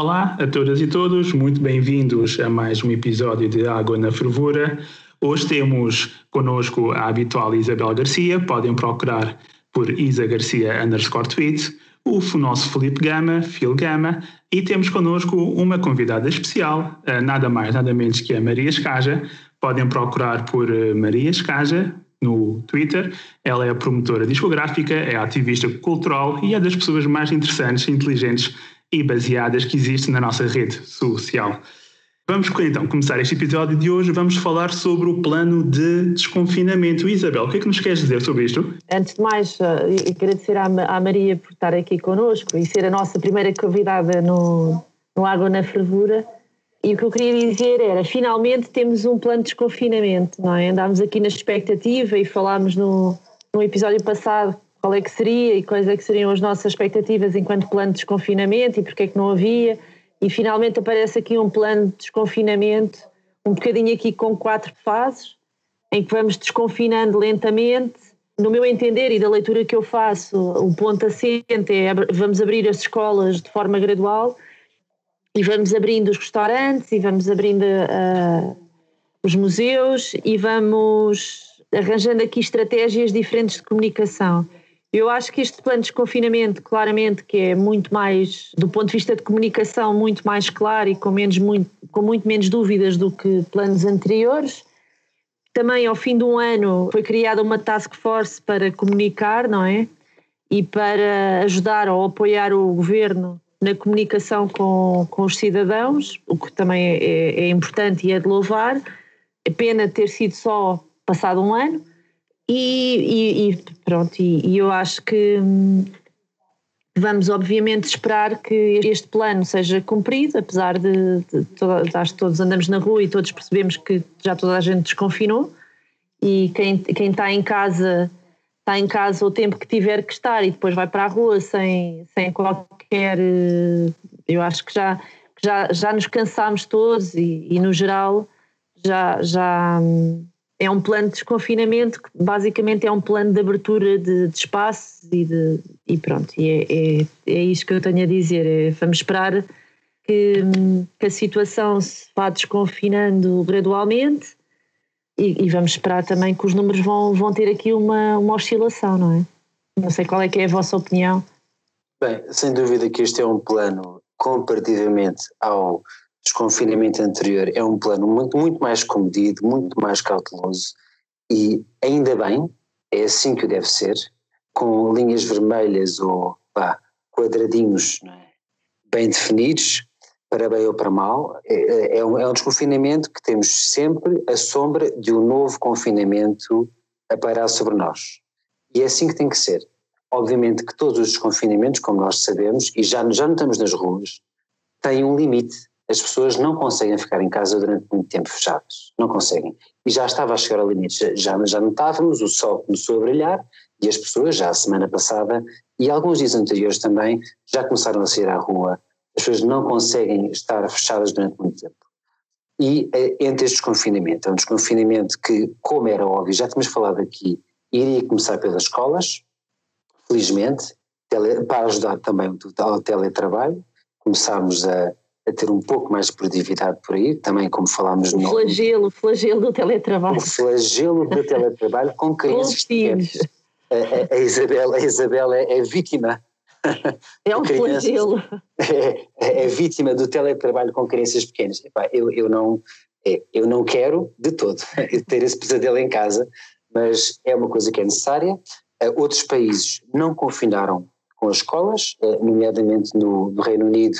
Olá a todas e todos, muito bem-vindos a mais um episódio de Água na Fervura. Hoje temos connosco a habitual Isabel Garcia, podem procurar por Isa Garcia underscore tweet, o nosso Felipe Gama, Phil Gama, e temos connosco uma convidada especial, nada mais, nada menos que a Maria Escaja. Podem procurar por eh, Maria Escaja no Twitter. Ela é promotora discográfica, é ativista cultural e é das pessoas mais interessantes, inteligentes e baseadas que existem na nossa rede social. Vamos então começar este episódio de hoje. Vamos falar sobre o plano de desconfinamento. Isabel, o que é que nos queres dizer sobre isto? Antes de mais, eh, agradecer à Maria por estar aqui connosco e ser a nossa primeira convidada no, no Água na Fervura. E o que eu queria dizer era, finalmente temos um plano de desconfinamento, não é? Andámos aqui na expectativa e falámos no, no episódio passado qual é que seria e quais é que seriam as nossas expectativas enquanto plano de desconfinamento e porque é que não havia. E finalmente aparece aqui um plano de desconfinamento, um bocadinho aqui com quatro fases, em que vamos desconfinando lentamente. No meu entender e da leitura que eu faço, o ponto assente é vamos abrir as escolas de forma gradual e vamos abrindo os restaurantes e vamos abrindo uh, os museus e vamos arranjando aqui estratégias diferentes de comunicação. Eu acho que este plano de desconfinamento, claramente, que é muito mais, do ponto de vista de comunicação, muito mais claro e com, menos, muito, com muito menos dúvidas do que planos anteriores. Também, ao fim de um ano, foi criada uma task force para comunicar, não é? E para ajudar ou apoiar o governo na comunicação com, com os cidadãos, o que também é, é, é importante e é de louvar. É pena ter sido só passado um ano e, e, e pronto, e, e, eu acho que hum, vamos obviamente esperar que este plano seja cumprido, apesar de, de, de, acho que todos andamos na rua e todos percebemos que já toda a gente desconfinou e quem, quem está em casa está em casa o tempo que tiver que estar e depois vai para a rua sem, sem qualquer. Eh, eu acho que já, já, já nos cansámos todos e, e no geral já, já, hum, é um plano de desconfinamento que basicamente é um plano de abertura de, de e, de, e pronto, e é, é, é isto que eu tenho a dizer, é, vamos esperar que, que, a situação se vá desconfinando gradualmente e, e, vamos esperar também que os números vão, vão ter aqui uma, uma oscilação, não é? Não sei qual é que é a vossa opinião. Bem, sem dúvida que este é um plano comparativamente ao desconfinamento anterior é um plano muito, muito mais comedido, muito mais cauteloso e ainda bem, é assim que deve ser, com linhas vermelhas ou pá, quadradinhos é? bem definidos, para bem ou para mal, é, é, é, um, é um desconfinamento que temos sempre a sombra de um novo confinamento a pairar sobre nós. E é assim que tem que ser. Obviamente que todos os desconfinamentos, como nós sabemos, e já, já notamos nas ruas, têm um limite as pessoas não conseguem ficar em casa durante muito tempo fechadas, não conseguem. E já estava a chegar ao limite, já, já notávamos, o sol começou a brilhar e as pessoas já a semana passada e alguns dias anteriores também já começaram a sair à rua. As pessoas não conseguem estar fechadas durante muito tempo. E eh, entre este desconfinamento, é um desconfinamento que, como era óbvio, já tínhamos falado aqui, iria começar pelas escolas, felizmente, para ajudar também o teletrabalho, começámos a a ter um pouco mais de produtividade por aí, também como falámos no... Flagelo, o flagelo do teletrabalho. O flagelo do teletrabalho com crianças pequenas. A, a, a, Isabel, a Isabel é, é vítima. É um flagelo. É, é, é, vítima do teletrabalho com crianças pequenas. Epá, eu, eu, não, é, eu não quero de todo ter esse pesadelo em casa, mas é uma coisa que é necessária. Uh, outros países não confinaram com as escolas, uh, nomeadamente no, no Reino Unido,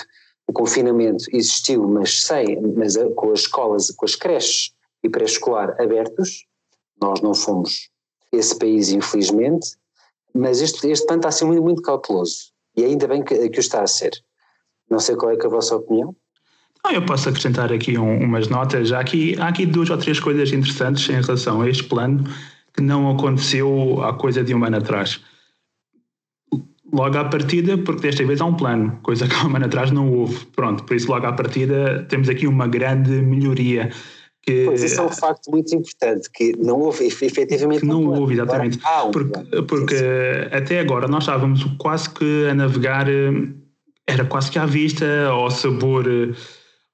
o confinamento existiu, mas sem, mas com as escolas, com as creches e pré-escolar abertos, nós não fomos esse país, infelizmente, mas este, este plano está a ser muito, muito cauteloso e ainda bem que, que o está a ser. Não sei qual é, é a vossa opinião. Ah, eu posso acrescentar aqui um, umas notas. Há aqui, há aqui duas ou três coisas interessantes em relação a este plano que não aconteceu há coisa de um ano atrás logo à partida, porque desta vez há um plano, coisa que há um ano atrás não houve. Pronto, por isso logo à partida temos aqui uma grande melhoria. Que, pois, isso é um facto muito importante, que não houve efetivamente. Que não um houve, exatamente. Agora, um porque, porque até agora nós estávamos quase que a navegar. Eh, era quase que à vista, ao sabor,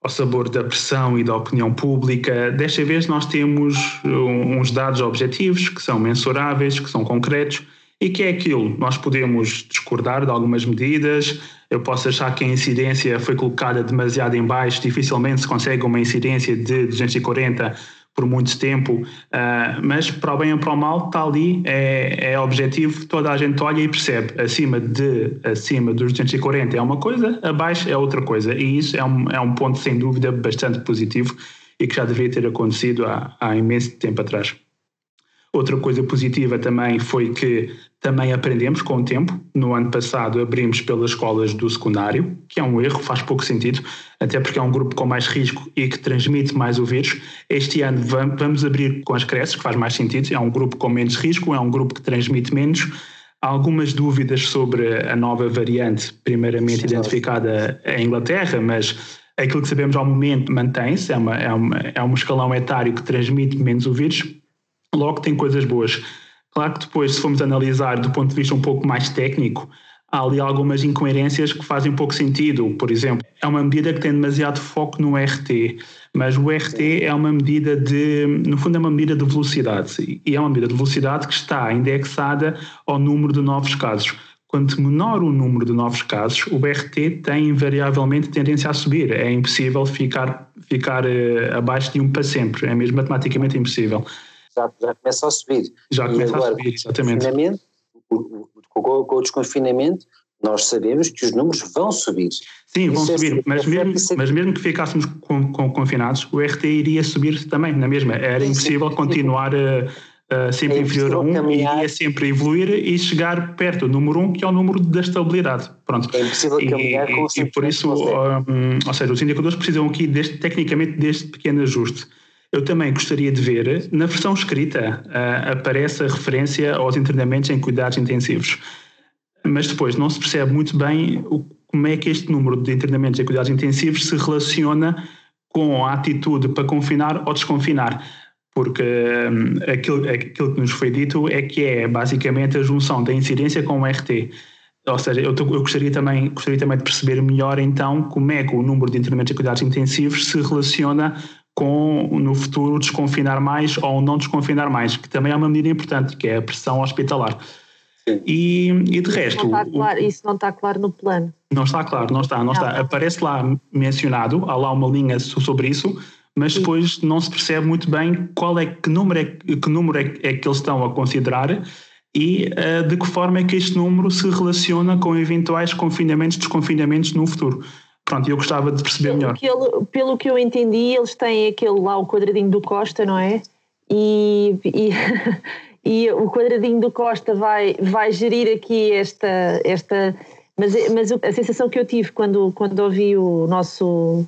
ao sabor da pressão e da opinião pública. Desta vez nós temos uns dados objetivos que são mensuráveis, que são concretos e que é aquilo. Nós podemos discordar de algumas medidas, eu posso achar que a incidência foi colocada demasiado em baixo, dificilmente se consegue uma incidência de 240 por muito tempo, uh, mas para o bem ou para o mal está ali, é, é objetivo, toda a gente olha e percebe, acima, de, acima dos 240 é uma coisa, abaixo é outra coisa, e isso é um, é um ponto sem dúvida bastante positivo e que já deveria ter acontecido há, há imenso tempo atrás. Outra coisa positiva também foi que também aprendemos com o tempo. No ano passado abrimos pelas escolas do secundário, que é um erro, faz pouco sentido, até porque é um grupo com mais risco e que transmite mais o vírus. Este ano vamos abrir com as creches, que faz mais sentido, é um grupo com menos risco, é um grupo que transmite menos. Há algumas dúvidas sobre a nova variante, primeiramente identificada em Inglaterra, mas aquilo que sabemos ao momento mantém-se, é, uma, é, uma, é um escalão etário que transmite menos o vírus Logo, tem coisas boas. Claro que depois, se formos analisar do ponto de vista um pouco mais técnico, há ali algumas incoerências que fazem pouco sentido. Por exemplo, é uma medida que tem demasiado foco no RT, mas o RT é uma medida de, no fundo, é uma medida de velocidade e é uma medida de velocidade que está indexada ao número de novos casos. Quanto menor o número de novos casos, o RT tem invariavelmente tendência a subir. É impossível ficar, ficar uh, abaixo de um para sempre. É mesmo matematicamente impossível já, já começa a subir. Já começa agora, a subir, exatamente. Com, com, com o desconfinamento, nós sabemos que os números vão subir. Sim, vão é subir, é, mas, mesmo, mas mesmo que ficássemos com, com, confinados, o RT iria subir também, na mesma. Era impossível continuar a sempre é inferior a 1, um, iria sempre evoluir e chegar perto do número 1, um, que é o número da estabilidade. Pronto. É impossível caminhar e, com E por isso, um, ou seja, os indicadores precisam aqui, deste, tecnicamente, deste pequeno ajuste. Eu também gostaria de ver, na versão escrita, uh, aparece a referência aos internamentos em cuidados intensivos. Mas depois não se percebe muito bem o, como é que este número de internamentos em cuidados intensivos se relaciona com a atitude para confinar ou desconfinar. Porque um, aquilo, aquilo que nos foi dito é que é basicamente a junção da incidência com o RT. Ou seja, eu, eu, gostaria, também, gostaria também de perceber melhor então como é que o número de internamentos em cuidados intensivos se relaciona com no futuro desconfinar mais ou não desconfinar mais, que também é uma medida importante, que é a pressão hospitalar. E, e de resto. Não claro, isso não está claro no plano. Não está claro, não está, não, não está. Aparece lá mencionado, há lá uma linha sobre isso, mas Sim. depois não se percebe muito bem qual é que número é que, número é, é que eles estão a considerar e uh, de que forma é que este número se relaciona com eventuais confinamentos, desconfinamentos no futuro. Pronto, eu gostava de perceber pelo melhor. Que ele, pelo que eu entendi, eles têm aquele lá, o quadradinho do Costa, não é? E, e, e o quadradinho do Costa vai, vai gerir aqui esta. esta mas, mas a sensação que eu tive quando, quando ouvi o nosso,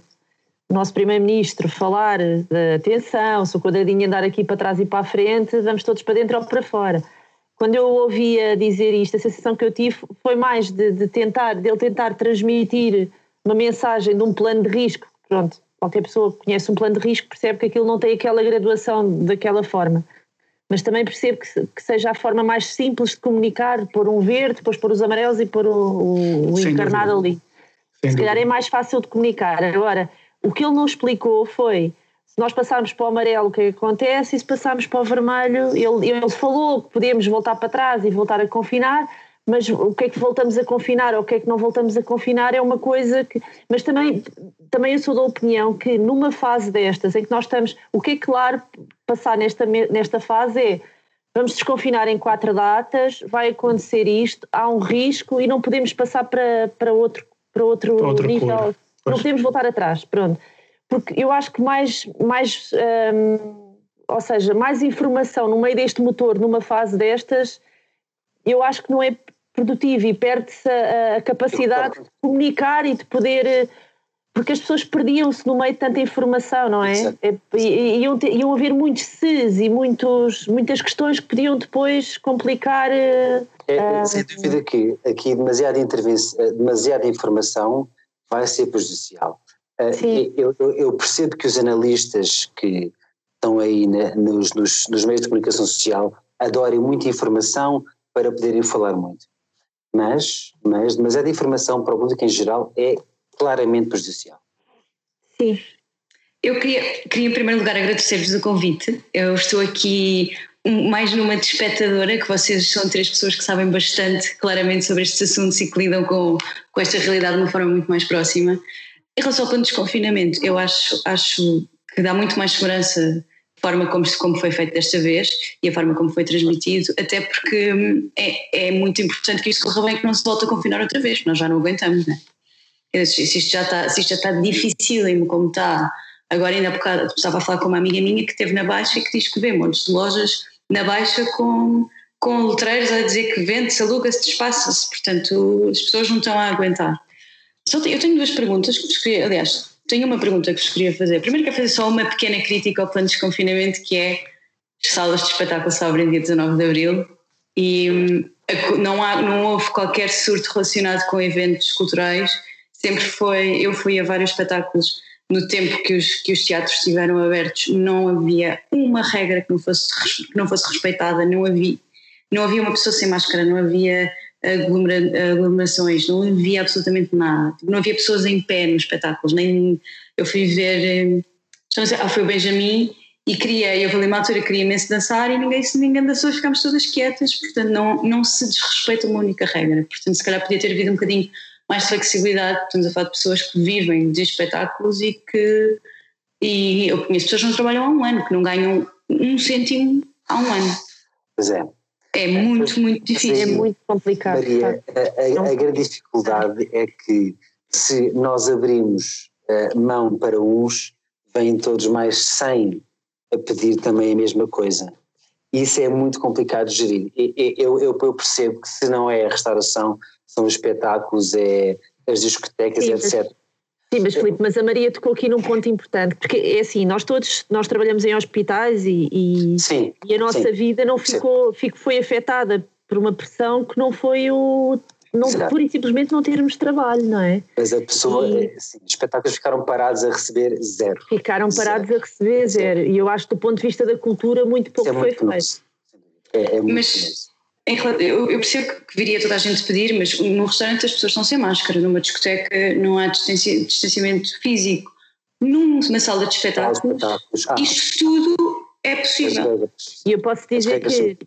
nosso Primeiro-Ministro falar da atenção, se o quadradinho andar aqui para trás e para a frente, vamos todos para dentro ou para fora. Quando eu ouvia dizer isto, a sensação que eu tive foi mais de, de tentar, de ele tentar transmitir uma mensagem de um plano de risco, pronto, qualquer pessoa que conhece um plano de risco percebe que aquilo não tem aquela graduação daquela forma. Mas também percebo que, que seja a forma mais simples de comunicar, pôr um verde, depois pôr os amarelos e pôr o, o, o encarnado dúvida. ali. Sem Se calhar é mais fácil de comunicar. Agora, o que ele não explicou foi se nós passarmos para o amarelo, o que, é que acontece? E se passarmos para o vermelho, ele, ele falou que podemos voltar para trás e voltar a confinar, mas o que é que voltamos a confinar ou o que é que não voltamos a confinar é uma coisa que. Mas também, também eu sou da opinião que numa fase destas, em que nós estamos. O que é claro passar nesta, nesta fase é. Vamos desconfinar em quatro datas, vai acontecer isto, há um risco e não podemos passar para, para outro, para outro para nível. Não podemos voltar atrás, pronto. Porque eu acho que mais, mais hum, ou seja, mais informação no meio deste motor, numa fase destas, eu acho que não é produtivo e perde-se a, a, capacidade de comunicar e de poder. Eh, porque as pessoas perdiam-se no meio de tanta informação, não é? é e, iam, ter, iam haver muitos ses e muitos, muitas questões que podiam depois complicar. É, uh, sem dúvida que aqui demasiada, demasiada informação vai ser prejudicial. Sim. Eu, eu, eu, percebo que os analistas que estão aí na, nos, nos, nos meios de comunicação social adorem muita informação para poderem falar muito. Mas, mas demasiada informação para o público em geral é claramente prejudicial. Sim. Eu queria, queria em primeiro lugar agradecer-vos o convite. Eu estou aqui mais numa de espectadora, que vocês são três pessoas que sabem bastante claramente sobre estes assuntos e que lidam com, com esta realidade de uma forma muito mais próxima. Em relação ao plano de desconfinamento, eu acho, acho que dá muito mais segurança a forma como, como foi feito desta vez e a forma como foi transmitido, até porque hum, é, é muito importante que isto corra bem, que não se volte a confinar outra vez, nós já não aguentamos, né? Se isto já está, se isto já está difícil como está, agora ainda há bocado estava a falar com uma amiga minha que esteve na Baixa e que diz que vê montes de lojas na Baixa com, com letreiros a dizer que vende-se, aluga-se, despaça-se, portanto as pessoas não estão a aguentar. Eu tenho duas perguntas que aliás, tenho uma pergunta que vos queria fazer. Primeiro quero fazer só uma pequena crítica ao plano de desconfinamento que é as salas de espetáculo só abrem dia 19 de Abril e hum, não, há, não houve qualquer surto relacionado com eventos culturais, sempre foi, eu fui a vários espetáculos no tempo que os, que os teatros estiveram abertos, não havia uma regra que não fosse, que não fosse respeitada, não havia, não havia uma pessoa sem máscara, não havia aglomera, aglomerações, não havia absolutamente nada. Não havia pessoas em pé nos espetáculos, nem eu fui ver, ah, foi o Benjamin e queria, eu ali uma altura queria imenso dançar e ninguém, ninguém dançou, ficámos todas quietas, portanto não, não se desrespeita uma única regra, portanto se calhar podia ter havido um bocadinho mais flexibilidade, estamos a falar de pessoas que vivem de espetáculos e que e eu conheço pessoas que não trabalham há um ano, que não ganham um cêntimo há um ano. Pois é. É muito, muito difícil. Sim, é muito complicado. Maria, a, a, a, grande dificuldade é que se nós abrimos uh, mão para uns, vêm todos mais 100 a pedir também a mesma coisa. Isso é muito complicado de gerir. Eu, eu, eu percebo que se não é a restauração, são os espetáculos, é as discotecas, Sim, etc. Sim, mas Filipe, mas a Maria tocou aqui num ponto importante, porque é assim, nós todos, nós trabalhamos em hospitais e, e, sim, e a nossa sim. vida não ficou, ficou, foi afetada por uma pressão que não foi o, não, pura e simplesmente não termos trabalho, não é? Mas a pessoa, e, assim, os espetáculos ficaram parados a receber zero. Ficaram parados zero. a receber zero. E eu acho que do ponto de vista da cultura muito pouco é muito foi feito. É, é muito mas, eu, eu percebo que viria toda a gente pedir, mas no restaurante as pessoas estão sem máscara, numa discoteca não há distanciamento físico, numa sala de espetáculos, ah, isto tudo é possível. E eu posso dizer que,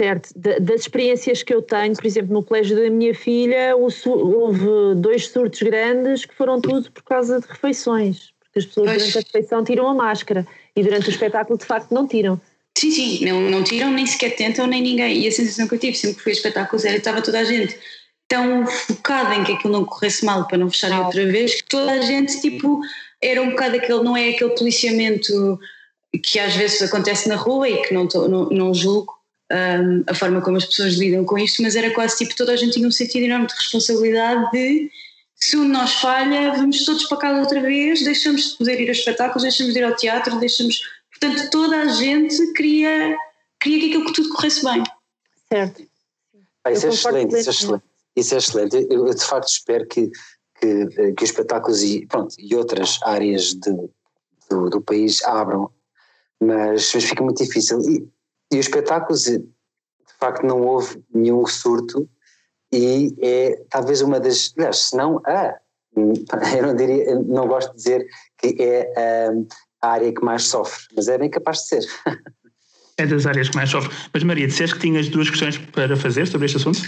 certo, das experiências que eu tenho, por exemplo, no colégio da minha filha, houve dois surtos grandes que foram tudo por causa de refeições, porque as pessoas durante a refeição tiram a máscara e durante o espetáculo de facto não tiram. Sim, sim, não, não tiram, nem sequer tentam, nem ninguém. E a sensação que eu tive sempre que fui a espetáculos era que estava toda a gente tão focada em que aquilo não corresse mal para não fecharem outra vez, que toda a gente, tipo, era um bocado aquele, não é aquele policiamento que às vezes acontece na rua e que não, tô, não, não julgo um, a forma como as pessoas lidam com isto, mas era quase tipo, toda a gente tinha um sentido enorme de responsabilidade de se um de nós falha, vamos todos para casa outra vez, deixamos de poder ir a espetáculos, deixamos de ir ao teatro, deixamos Portanto, toda a gente queria, queria que aquilo que tudo corresse bem. Certo. Ah, isso, é excelente, isso é excelente, isso é excelente. Eu, eu, de facto espero que, que, que os espetáculos e, pronto, e outras áreas de, do, do país abram, mas, mas fica muito difícil. E, e os espetáculos, de facto, não houve nenhum surto e é talvez uma das, aliás, se não a, eu não diria, não gosto de dizer que é a área que mais sofre, mas é bem capaz de ser. É das áreas que mais sofre. Mas Maria, disseste que tinhas duas questões para fazer sobre este assunto?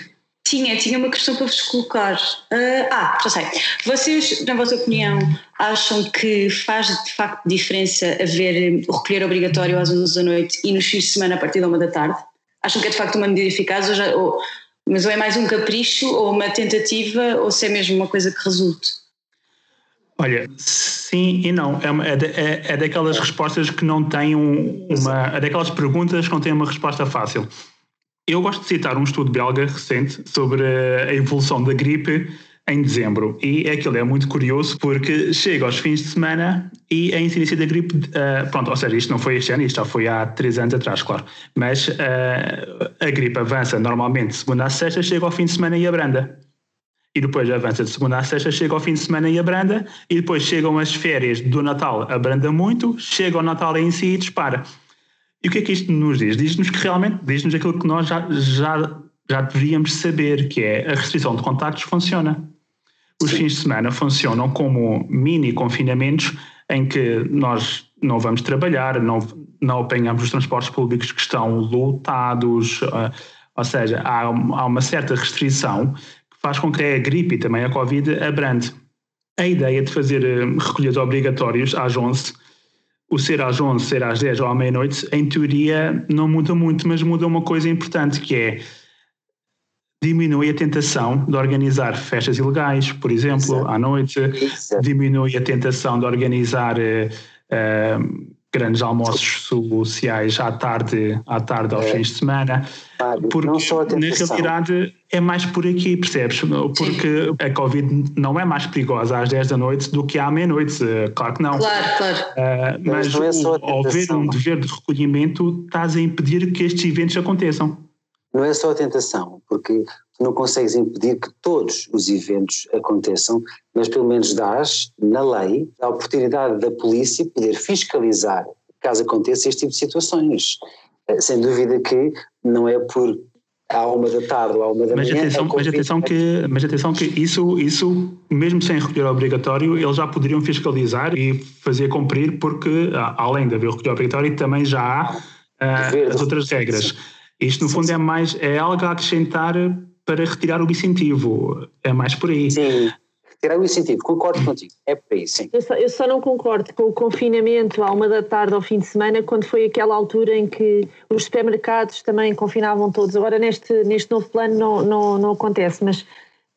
Tinha, tinha uma questão para vos colocar. Uh, ah, já sei. Vocês, na vossa opinião, acham que faz de facto diferença haver o recolher obrigatório às 11 da noite e nos fins de semana a partir da 1 da tarde? Acham que é de facto uma medida eficaz ou, já, ou mas ou é mais um capricho ou uma tentativa ou se é mesmo uma coisa que resulte? Olha, sim e não. É, é, é, é daquelas respostas que não têm um, uma. É daquelas perguntas que não têm uma resposta fácil. Eu gosto de citar um estudo belga recente sobre a evolução da gripe em dezembro. E aquilo é muito curioso porque chega aos fins de semana e a incidência da gripe. Uh, pronto, ou seja, isto não foi este ano, isto já foi há três anos atrás, claro. Mas uh, a gripe avança normalmente segunda a sexta, chega ao fim de semana e abranda e depois avança de segunda a sexta, chega ao fim de semana e abranda, e depois chegam as férias do Natal, abranda muito, chega o Natal em si e dispara. E o que é que isto nos diz? Diz-nos que realmente, diz-nos aquilo que nós já, já já deveríamos saber, que é a restrição de contactos funciona. Os Sim. fins de semana funcionam como mini confinamentos em que nós não vamos trabalhar, não, não apanhamos os transportes públicos que estão lotados, uh, ou seja, há, há, uma certa restrição faz com que a gripe e também a Covid abrande. A ideia de fazer uh, recolhas obrigatórios às 11, o ser às 11, ser às 10 ou à meia-noite, em teoria não muda muito, mas muda uma coisa importante que é diminui a tentação de organizar festas ilegais, por exemplo, Exato. à noite, Exato. diminui a tentação de organizar uh, grandes almoços sociais à tarde, à tarde aos é. fins de semana, Fábio, porque na realidade é mais por aqui, percebes? Porque Sim. a Covid não é mais perigosa às 10 da noite do que à meia-noite, claro que não. Claro, claro. Uh, mas, mas é ao haver um dever de recolhimento, estás a impedir que estes eventos aconteçam. Não é só a tentação, porque não consegues impedir que todos os eventos aconteçam, mas pelo menos dás, na lei, a oportunidade da polícia poder fiscalizar caso aconteça este tipo de situações. Eh, sem dúvida que não é por à uma da tarde ou à uma da mas manhã. Atenção, mas, atenção que, mas atenção que isso, isso, mesmo sem recolher obrigatório, eles já poderiam fiscalizar e fazer cumprir, porque além de haver recolher obrigatório, também já há uh, as outras regras. Isto, no fundo, é mais é algo a acrescentar para retirar o incentivo. É mais por aí. Sim, retirar o incentivo, concordo contigo. É por aí, sim. Eu só, eu só, não concordo com o confinamento à uma da tarde ao fim de semana, quando foi aquela altura em que os supermercados também confinavam todos. Agora, neste, neste novo plano, não, não, não acontece, mas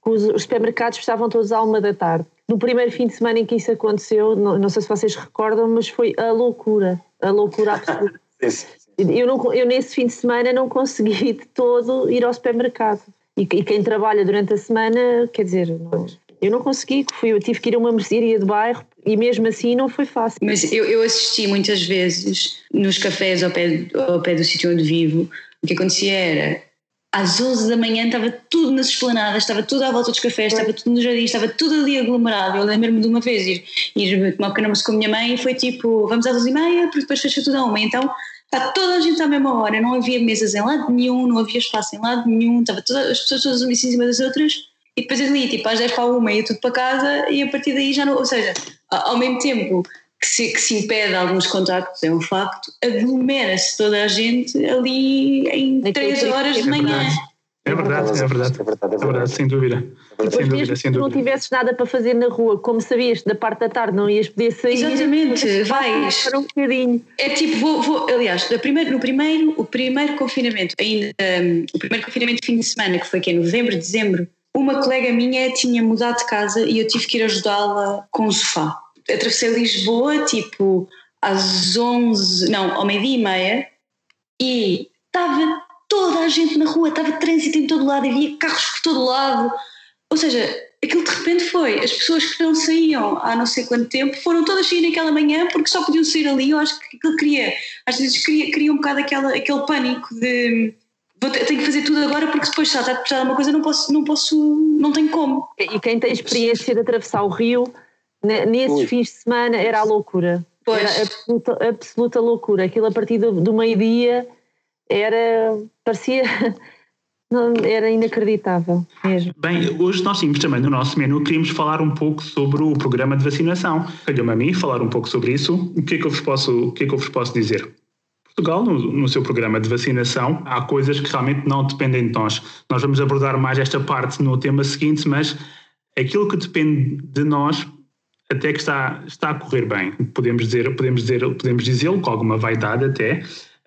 os, os supermercados estavam todos à uma da tarde. No primeiro fim de semana em que isso aconteceu, não, não sei se vocês recordam, mas foi a loucura, a loucura absoluta. Eu, não, eu nesse fim de semana não consegui de todo ir ao supermercado. E, e quem trabalha durante a semana, quer dizer, não, eu não consegui, fui, eu tive que ir a uma mercearia de bairro e mesmo assim não foi fácil. Mas eu, eu assisti muitas vezes nos cafés ao pé, ao pé do sítio onde vivo, o que acontecia era às 11 da manhã estava tudo nas esplanadas, estava tudo à volta dos cafés, estava tudo no jardim, estava tudo ali aglomerado. Eu lembro-me de uma vez ir, ir tomar pequeno almoço com a minha mãe e foi tipo, vamos às 11 e meia, porque depois fecha tudo a uma. Então Está toda a gente à mesma hora, não havia mesas em lado nenhum, não havia espaço em lado nenhum, estava toda, as pessoas todas umas em cima das outras e depois ali, tipo, às 10 para uma ia tudo para casa e a partir daí já não. Ou seja, ao mesmo tempo que se, que se impede alguns contactos, é um facto, aglomera-se toda a gente ali em 3 horas de manhã. É verdade, é verdade, é verdade, é verdade, sem dúvida. Depois, sem dúvida, sem dúvida. não tivesses nada para fazer na rua, como sabias da parte da tarde não ias poder sair. Exatamente, vais. Para um bocadinho. É tipo, vou, vou aliás, no primeiro, no primeiro, o primeiro confinamento, ainda um, o primeiro confinamento de fim de semana, que foi que em novembro, dezembro, uma colega minha tinha mudado de casa e eu tive que ir ajudá-la com o sofá. Atravessei Lisboa, tipo, às 11, não, ao meio-dia e meia, e estava toda a gente na rua, estava trânsito em todo lado, havia carros por todo lado. Ou seja, aquilo de repente foi, as pessoas que não saíam há não sei quanto tempo foram todas sair naquela manhã porque só podiam sair ali. Eu acho que aquilo queria, às vezes cria, cria um bocado aquela, aquele pânico de tenho que fazer tudo agora porque depois está a precisar de uma coisa, não posso, não posso, não tenho como. E quem tem experiência de atravessar o rio, nesses Ui. fins de semana era a loucura. Pois. Era absoluta, absoluta loucura. Aquilo a partir do, do meio-dia era, parecia, era inacreditável mesmo. Bem, hoje nós tínhamos também no nosso menu, queríamos falar um pouco sobre o programa de vacinação. Calhou-me a mim falar um pouco sobre isso. O que é que eu vos posso, o que é que eu vos posso dizer? Portugal, no, no, seu programa de vacinação, há coisas que realmente não dependem de nós. Nós vamos abordar mais esta parte no tema seguinte, mas aquilo que depende de nós até que está, está a correr bem. Podemos dizer, podemos dizer, podemos dizê-lo com alguma vaidade até,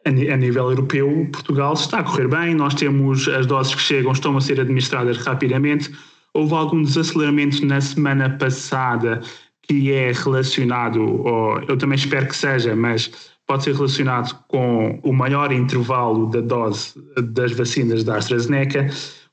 a nível europeu, Portugal está a correr bem, nós temos as doses que chegam, estão a ser administradas rapidamente. Houve algum desaceleramento na semana passada que é relacionado, ou eu também espero que seja, mas pode ser relacionado com o maior intervalo da dose das vacinas da AstraZeneca,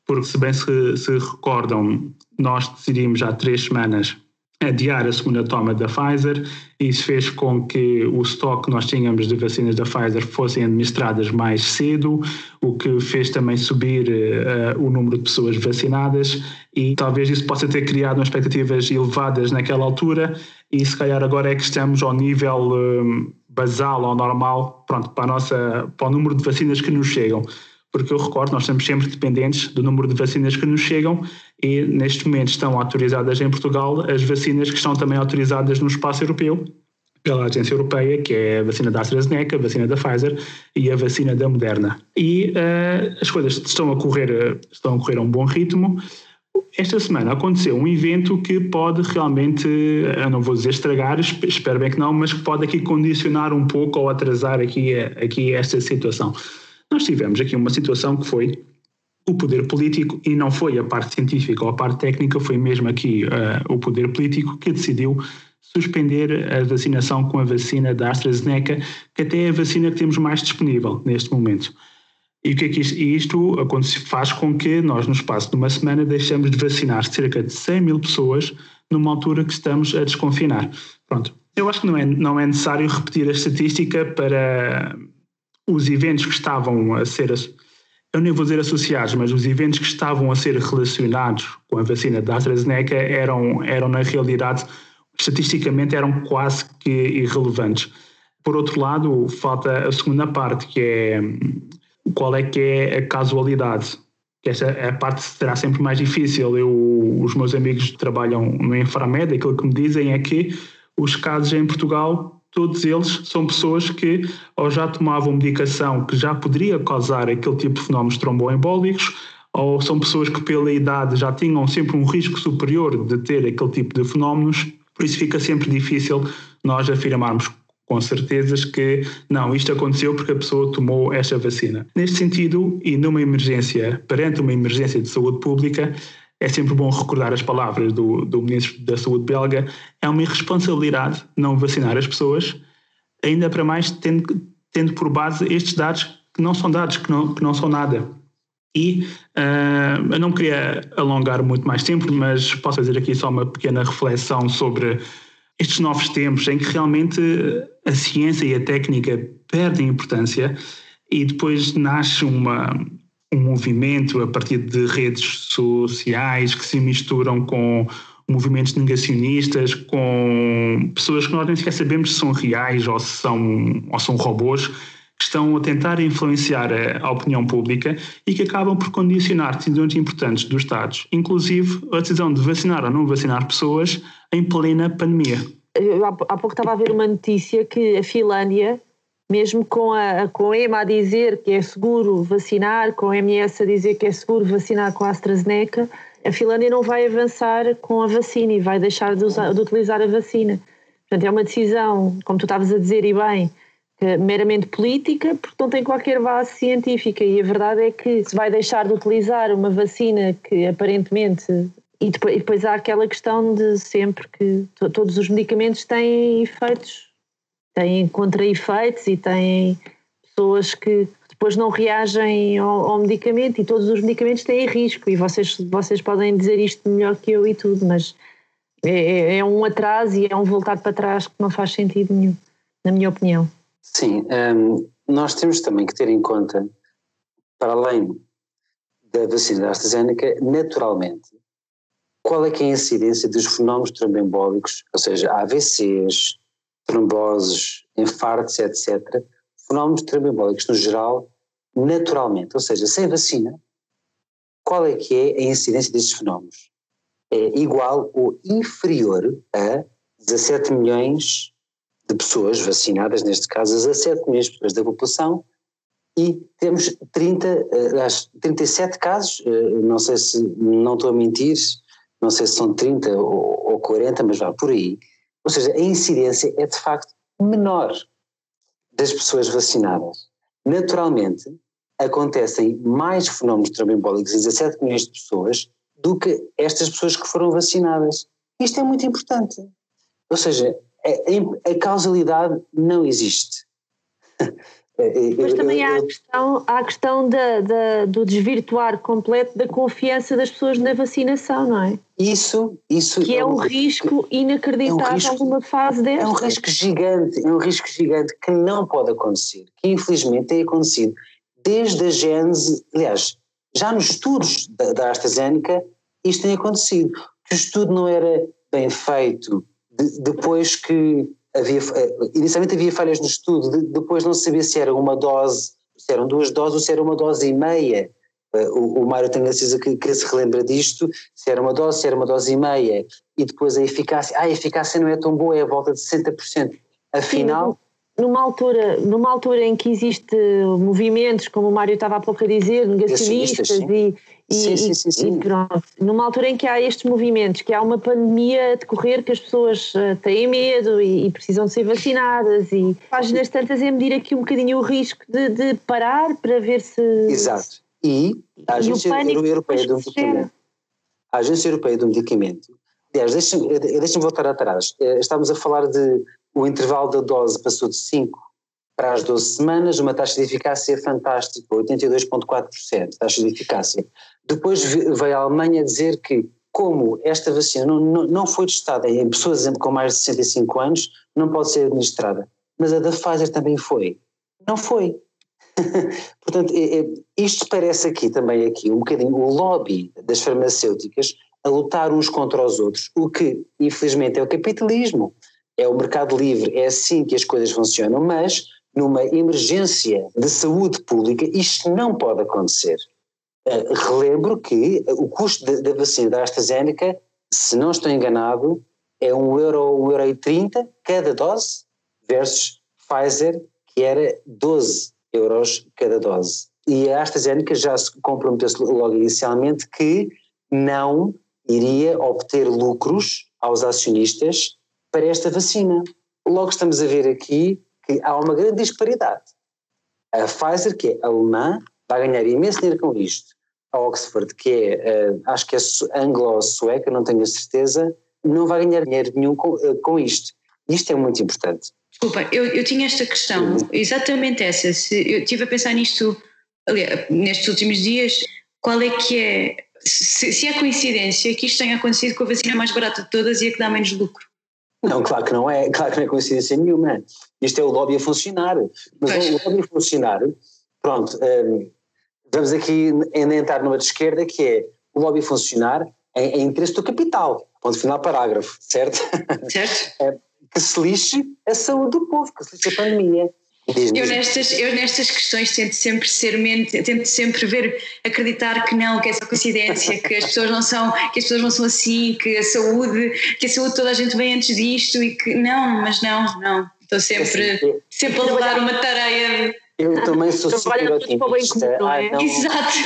porque se bem se, se recordam, nós decidimos há três semanas adiar a segunda toma da Pfizer. Isso fez com que o estoque que nós tínhamos de vacinas da Pfizer fossem administradas mais cedo, o que fez também subir uh, o número de pessoas vacinadas e talvez isso possa ter criado expectativas elevadas naquela altura e se calhar agora é que estamos ao nível um, basal ou normal, pronto, para, nossa, para o número de vacinas que nos chegam. porque eu recordo, nós estamos sempre dependentes do número de vacinas que nos chegam e neste momento estão autorizadas em Portugal as vacinas que estão também autorizadas no espaço europeu pela Agência Europeia, que é a vacina da AstraZeneca, a vacina da Pfizer e a vacina da Moderna. E uh, as coisas estão a correr, estão a correr a um bom ritmo. Esta semana aconteceu um evento que pode realmente, eu não vou dizer estragar, espero bem que não, mas que pode aqui condicionar um pouco ou atrasar aqui, aqui esta situação. Nós tivemos aqui uma situação que foi o poder político, e não foi a parte científica ou a parte técnica, foi mesmo aqui uh, o poder político que decidiu suspender a vacinação com a vacina da AstraZeneca, que até é a vacina que temos mais disponível neste momento. E o que é que isto, isto faz com que nós, no espaço de uma semana, deixamos de vacinar cerca de 100 mil pessoas numa altura que estamos a desconfinar. Pronto. Eu acho que não é, não é necessário repetir a estatística para os eventos que estavam a ser, eu nem vou dizer associados, mas os eventos que estavam a ser relacionados com a vacina da AstraZeneca eram, eram na realidade, estatisticamente, eram quase que irrelevantes. Por outro lado, falta a segunda parte, que é qual é que é a casualidade. Que essa a parte será sempre mais difícil. Eu, os meus amigos trabalham no Inframed, aquilo que me dizem é que os casos em Portugal, todos eles são pessoas que ou já tomavam medicação que já poderia causar aquele tipo de fenómenos tromboembólicos, ou são pessoas que pela idade já tinham sempre um risco superior de ter aquele tipo de fenómenos, por isso fica sempre difícil nós afirmarmos com certezas que não, isto aconteceu porque a pessoa tomou esta vacina. Neste sentido, e numa emergência, perante uma emergência de saúde pública, é sempre bom recordar as palavras do, do Ministro da Saúde belga, é uma irresponsabilidade não vacinar as pessoas, ainda para mais tendo, tendo por base estes dados que não são dados, que não, que não são nada. E uh, eu não queria alongar muito mais tempo, mas posso fazer aqui só uma pequena reflexão sobre estes novos tempos em que realmente a ciência e a técnica perdem importância e depois nasce uma, um movimento a partir de redes sociais que se misturam com movimentos negacionistas, com pessoas que nós nem sequer sabemos se são reais ou se são, ou são robôs, que estão a tentar influenciar a, a opinião pública e que acabam por condicionar decisões importantes dos Estados, inclusive a decisão de vacinar ou não vacinar pessoas em plena pandemia. Eu, há pouco estava a ver uma notícia que a Finlândia, mesmo com a, com a EMA a dizer que é seguro vacinar, com a MS a dizer que é seguro vacinar com a AstraZeneca, a Finlândia não vai avançar com a vacina e vai deixar de, usar, de utilizar a vacina. Portanto, é uma decisão, como tu estavas a dizer e bem, meramente política, porque não tem qualquer base científica. E a verdade é que se vai deixar de utilizar uma vacina que aparentemente. E depois, e depois há aquela questão de sempre que todos os medicamentos têm efeitos, têm contra-efeitos e têm pessoas que depois não reagem ao, ao, medicamento e todos os medicamentos têm risco. E vocês, vocês podem dizer isto melhor que eu e tudo, mas é, é, é um atraso e é um voltar para trás que não faz sentido nenhum, na minha opinião. Sim, um, nós temos também que ter em conta, para além da vacina da AstraZeneca, naturalmente, qual é que é a incidência dos fenómenos tromboembólicos, ou seja, AVCs, tromboses, infartos, etc., fenómenos tromboembólicos no geral, naturalmente, ou seja, sem vacina, qual é que é a incidência destes fenómenos? É igual ou inferior a 17 milhões de pessoas vacinadas, neste caso 17 milhões de pessoas da população, e temos 30, 37 eh, casos, eh, não sei se, não estou a mentir, não sei se são 30 ou 40, mas vá por aí. Ou seja, a incidência é de facto menor das pessoas vacinadas. Naturalmente, acontecem mais fenómenos tromboembólicos em 17 milhões de pessoas do que estas pessoas que foram vacinadas. Isto é muito importante. Ou seja, a, a causalidade não existe. Mas também há a questão, há a questão da, da, do desvirtuar completo da confiança das pessoas na vacinação, não é? Isso, isso que é, é um, risco inacreditável é um risco, numa fase desta. É um risco gigante, é um risco gigante que não pode acontecer, que infelizmente tem acontecido desde a gênese, aliás, já nos estudos da, da AstraZeneca isto tem acontecido, que o estudo não era bem feito, de, depois que havia, eh, inicialmente havia falhas no estudo, de, depois não se sabia se era uma dose, se eram duas doses ou se era uma dose e meia. Uh, o, o Mário tem a certeza que, que, se relembra disto, se era uma dose, se era uma dose e meia, e depois a eficácia, ah, a eficácia não é tão boa, é a volta de 60%. Afinal. Sim, numa altura, numa altura em que existe movimentos, como o Mário estava há pouco a dizer, negacionistas e, e, sim, sim, sim, e pronto, numa altura em que há estes movimentos, que há uma pandemia a decorrer, que as pessoas uh, têm medo e, e, precisam de ser vacinadas e páginas tantas é medir aqui um bocadinho o risco de, de parar para ver se... Exato. E a Agência Europeia do Medicamento, a Agência Europeia do Medicamento, aliás, deixem-me deixem voltar atrás, eh, estamos a falar de o intervalo da dose passou de 5 para as 12 semanas, uma taxa de eficácia fantástica, 82,4% taxa de eficácia. Depois veio a Alemanha dizer que, como esta vacina não, não, foi testada em pessoas com mais de 65 anos, não pode ser administrada. Mas a da Pfizer também foi. Não foi. Portanto, é, é, isto parece aqui também aqui um bocadinho o lobby das farmacêuticas a lutar uns contra os outros, o que infelizmente é o capitalismo é o mercado livre, é assim que as coisas funcionam, mas numa emergência de saúde pública isto não pode acontecer. Uh, relembro que o custo da, vacina da AstraZeneca, se não estou enganado, é 1 euro, 1 euro e 30 cada dose versus Pfizer que era 12 euros cada dose. E a AstraZeneca já se comprometeu logo inicialmente que não iria obter lucros aos acionistas para esta vacina. Logo estamos a ver aqui que há uma grande disparidade. A Pfizer, que é alemã, vai ganhar imenso dinheiro com isto. A Oxford, que é, uh, acho que é anglo-sueca, não tenho a certeza, não vai ganhar dinheiro nenhum com, uh, com isto. Isto é muito importante. Desculpa, eu, eu tinha esta questão, exatamente essa. Se, eu estive a pensar nisto aliás, nestes últimos dias. Qual é que é, se, se é coincidência que isto tenha acontecido com a vacina mais barata de todas e a que dá menos lucro? Não, claro que não é, claro que não é coincidência nenhuma. Isto é o lobby a funcionar. Mas pois. o lobby a funcionar, pronto, um, vamos aqui entrar numa de esquerda que é o lobby a funcionar em, em interesse do capital. Ponto final parágrafo, certo? Certo. É, que se lixe a saúde do povo, que se lixe a pandemia. Eu nestas, eu nestas questões tento sempre ser mente, tento sempre ver, acreditar que não, que é só coincidência, que as pessoas não são, que as pessoas não são assim, que a saúde, que a saúde toda a gente vem antes disto e que não, mas não, não. Estou sempre, assim, sempre a levar uma tarefa. Eu também sou super otimista. Comum, é? não, Exato.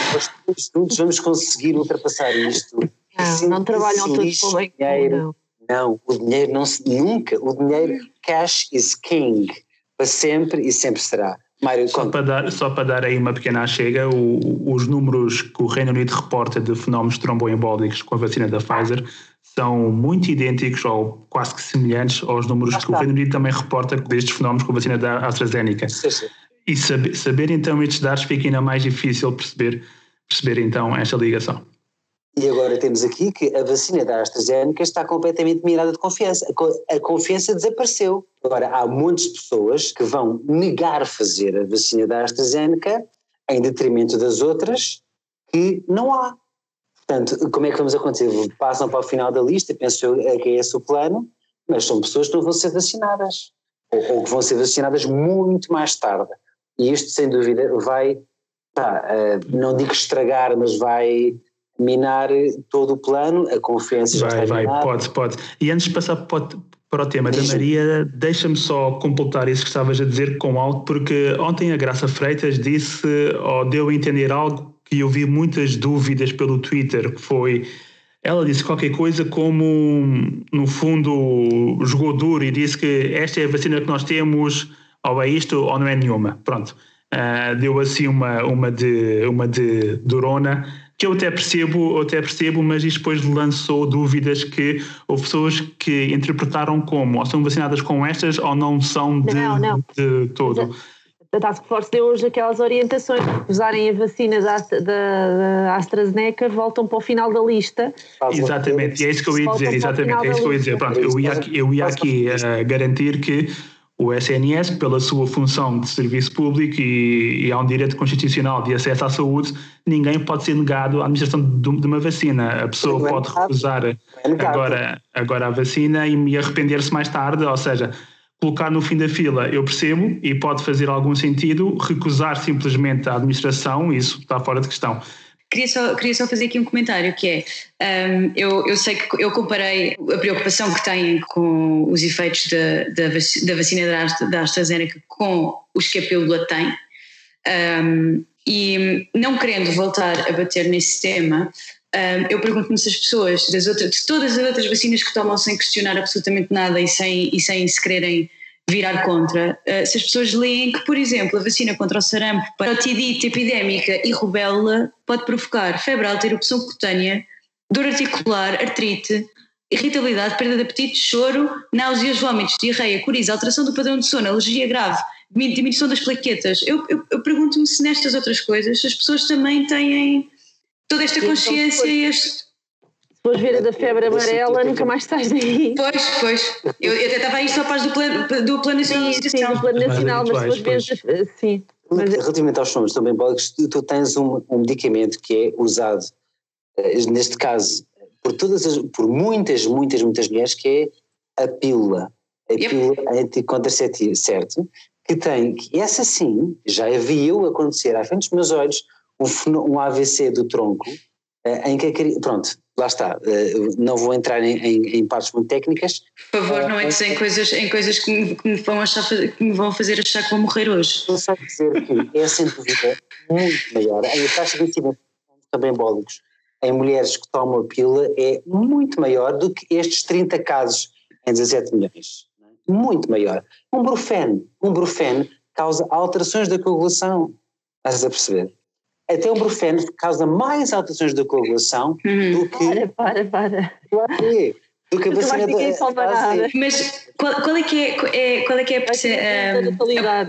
Nós todos vamos conseguir ultrapassar isto. Não, não trabalham todos para o bem comum, não. Não, o dinheiro não se, nunca, o dinheiro, cash is king para sempre e sempre será. Mário, só, para dar, só para dar aí uma pequena chega, o, os números que o Reino Unido reporta de fenómenos tromboembólicos com a vacina da Pfizer são muito idênticos ou quase que semelhantes aos números que o Reino Unido também reporta destes fenómenos com a vacina da AstraZeneca. Sim, sim. E saber, saber então estes dados fica ainda mais difícil perceber, perceber então esta ligação. E agora temos aqui que a vacina da AstraZeneca está completamente mirada de confiança. A confiança desapareceu. Agora, há muitas pessoas que vão negar fazer a vacina da AstraZeneca em detrimento das outras que não há. Portanto, como é que vamos acontecer? Passam para o final da lista, penso eu que é esse o plano, mas são pessoas que não vão ser vacinadas. Ou, ou que vão ser vacinadas muito mais tarde. E isto, sem dúvida, vai, uh, não digo estragar, mas vai minar todo o plano, a confiança já vai, está Vai, pode, pode. E antes de passar para, para o tema da Maria, deixa-me só completar isso que estavas a dizer com algo, porque ontem a Graça Freitas disse, ou deu a entender algo que eu vi muitas dúvidas pelo Twitter, que foi... Ela disse qualquer coisa como, no fundo, jogou duro e disse que esta é a vacina que nós temos, ou é isto ou não é nenhuma. Pronto. Uh, deu assim uma, uma, de, uma de durona que eu até percebo, eu até percebo, mas isto depois lançou dúvidas que houve pessoas que interpretaram como ou são vacinadas com estas ou não são de, não, não. de todo. A Task Force deu hoje aquelas orientações que usarem a vacina da, da, da, AstraZeneca voltam para o final da lista. Exatamente, e é isso que eu ia dizer, exatamente, é isso que eu ia dizer. Pronto, eu ia aqui, eu ia aqui uh, garantir que o SNS, pela sua função de serviço público e, e há um direito constitucional de acesso à saúde, ninguém pode ser negado a administração de, de uma vacina. A pessoa pode recusar agora, agora a vacina e, e arrepender-se mais tarde, ou seja, colocar no fim da fila, eu percebo e pode fazer algum sentido, recusar simplesmente a administração, isso está fora de questão. Queria só, queria só fazer aqui um comentário que é, um, eu, eu sei que eu comparei a preocupação que têm com os efeitos da, da, da vacina da AstraZeneca com os que a pílula tem um, e não querendo voltar a bater nesse tema, um, eu pergunto-me se as pessoas das outras, de todas as outras vacinas que tomam sem questionar absolutamente nada e sem, e sem se quererem virar contra, uh, se as pessoas leem que, por exemplo, a vacina contra o sarampo, parotidite epidémica e rubéola pode provocar febre alta, erupção cutânea, dor articular, artrite, irritabilidade, perda de apetite, choro, náuseas, vômitos, diarreia, coriza, alteração do padrão de sono, alergia grave, diminuição das plaquetas. Eu, eu, eu pergunto-me se nestas outras coisas as pessoas também têm toda esta consciência e este. Ver a da febre amarela, nunca mais estás daí. Pois, pois. Eu, eu até estava a isto à paz do plano, do plano nacional sim, sim, do plano nacional, mas se fores ver, sim. Mas... Relativamente aos números também, tu tens um, um medicamento que é usado, eh, neste caso, por, todas as, por muitas, muitas, muitas mulheres, que é a pílula. A yep. pílula anticontraceptiva, certo? Que tem, que essa sim, já havia acontecer à frente dos meus olhos, um, um AVC do tronco, em que a, pronto, lá está, uh, não vou entrar em, em, em, partes muito técnicas. Por favor, não entres em coisas, em coisas que, me, que, me vão achar, que me vão fazer achar que vou morrer hoje. Não sei dizer que é sem dúvida muito maior, a taxa de incidência também embólicos em mulheres que tomam a pílula é muito maior do que estes 30 casos em 17 milhões. É? Muito maior. Um brufeno, um brufeno causa alterações da coagulação. Estás a perceber? Até o brufeno causa mais alterações da coagulação uhum. do que. Para, para, para. Do que a vacina da. Mas qual, qual, é que é, é, qual é que é a, a,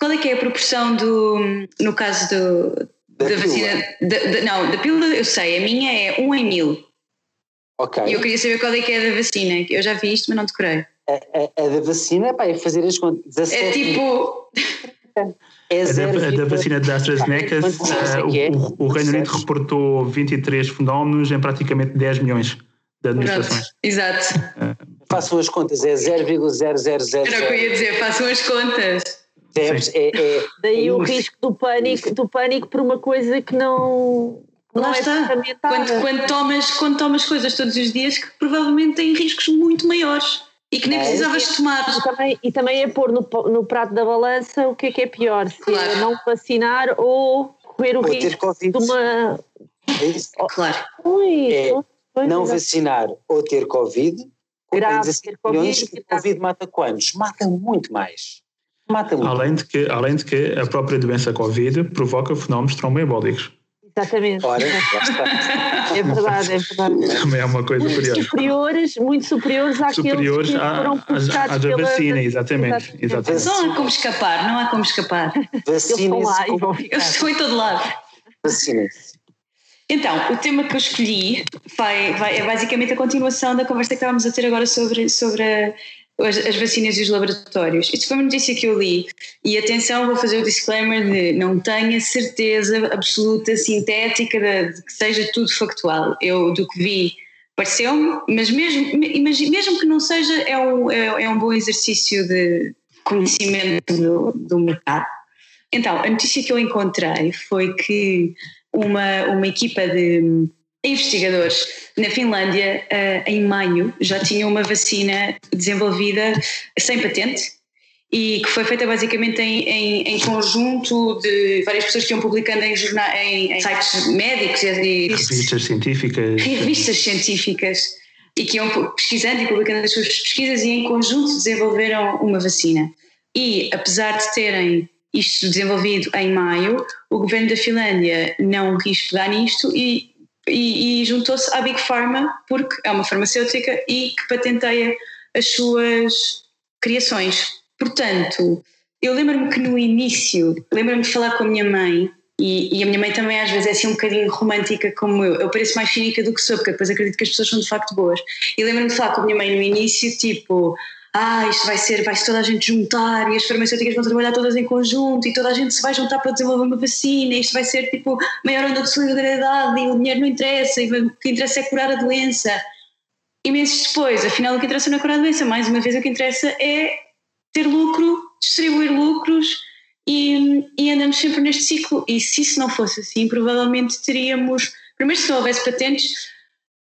qual é que é a proporção do no caso do, da, da vacina da, da, não da pílula eu sei a minha é 1 em mil ok e eu queria saber qual é que é da vacina eu já vi isto mas não decorei a, a, a da vacina pá, é fazer as contas é tipo É a, da, a da vacina da AstraZeneca, uh, é? o, o, Reino Unido reportou 23 fenómenos em praticamente 10 milhões de administrações. Exato. Uh, façam as contas, é 0,0000. Era o que eu ia dizer, façam as contas. É, é, é, Daí o risco do pânico, do pânico por uma coisa que não, não Lá é está. Quando, quando, tomas, quando tomas coisas todos os dias que provavelmente têm riscos muito maiores. E que nem é, precisavas tomar. E também, e também é pôr no, no prato da balança o que é que é pior, se é claro. é não vacinar ou correr o ou risco de uma. É isso? Claro. Ui, é não vacinar ou ter Covid. Grave, ter Covid, o Covid mata quantos? Mata muito mais. Mata muito. Além de, que, além de que a própria doença Covid provoca fenómenos tromboembólicos. Exatamente. Ora, é verdade, é verdade. Também é uma coisa muito curiosa. Superiores, muito superiores àqueles superiores que foram puxados à, da vacina, exatamente. exatamente. Não há como escapar, não há como escapar. Vacinem-se. Eu estou em todo lado. Vacinem-se. Então, o tema que eu escolhi vai, vai, é basicamente a continuação da conversa que estávamos a ter agora sobre, sobre a, as, as, vacinas e os laboratórios. Isto foi uma notícia que eu li e atenção, vou fazer o disclaimer de não tenho certeza absoluta, sintética de, de que seja tudo factual. Eu do que vi pareceu-me, mas mesmo, mesmo que não seja, é um, é, é um bom exercício de conhecimento do, do mercado. Então, a notícia que eu encontrei foi que uma, uma equipa de investigadores na Finlândia, eh, em maio, já tinham uma vacina desenvolvida sem patente e que foi feita basicamente em, em, em conjunto de várias pessoas que iam publicando em, jornal, em, em sites médicos e revistas científicas. Revistas científicas e que iam pesquisando e publicando as suas pesquisas e em conjunto desenvolveram uma vacina. E apesar de terem isto desenvolvido em maio, o governo da Finlândia não quis pegar nisto e e, e juntou-se à Big Pharma porque é uma farmacêutica e que patenteia as suas criações. Portanto, eu lembro-me que no início, lembro-me de falar com a minha mãe e, e, a minha mãe também às vezes é assim um bocadinho romântica como eu. Eu pareço mais cínica do que sou, porque depois acredito que as pessoas são de facto boas. E lembro-me de falar com a minha mãe no início, tipo, ah, isto vai ser, vai-se toda a gente juntar e as farmacêuticas vão trabalhar todas em conjunto e toda a gente se vai juntar para desenvolver uma vacina e isto vai ser tipo maior onda de solidariedade e o dinheiro não interessa e o que interessa é curar a doença. E meses depois, afinal o que interessa não é curar a doença, mais uma vez o que interessa é ter lucro, distribuir lucros e, e andamos sempre neste ciclo. E se isso não fosse assim, provavelmente teríamos. Primeiro, se não houvesse patentes,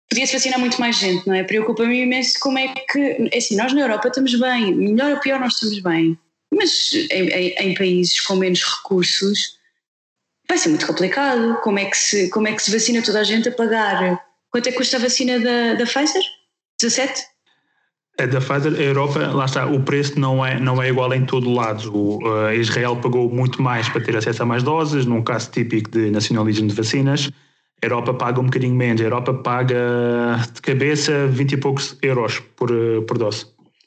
podia-se vacinar muito mais gente, não é? Preocupa-me imenso como é que. É assim, nós na Europa estamos bem, melhor ou pior, nós estamos bem. Mas em, em, em países com menos recursos vai ser muito complicado. Como é, que se, como é que se vacina toda a gente a pagar? Quanto é que custa a vacina da, da Pfizer? 17? A da Pfizer, a Europa, lá está, o preço não é, não é igual em todo lado. O, uh, Israel pagou muito mais para ter acesso a mais doses, num caso típico de nacionalismo de vacinas. A Europa paga um bocadinho menos. A Europa paga de cabeça 20 e poucos euros por, uh, por dose.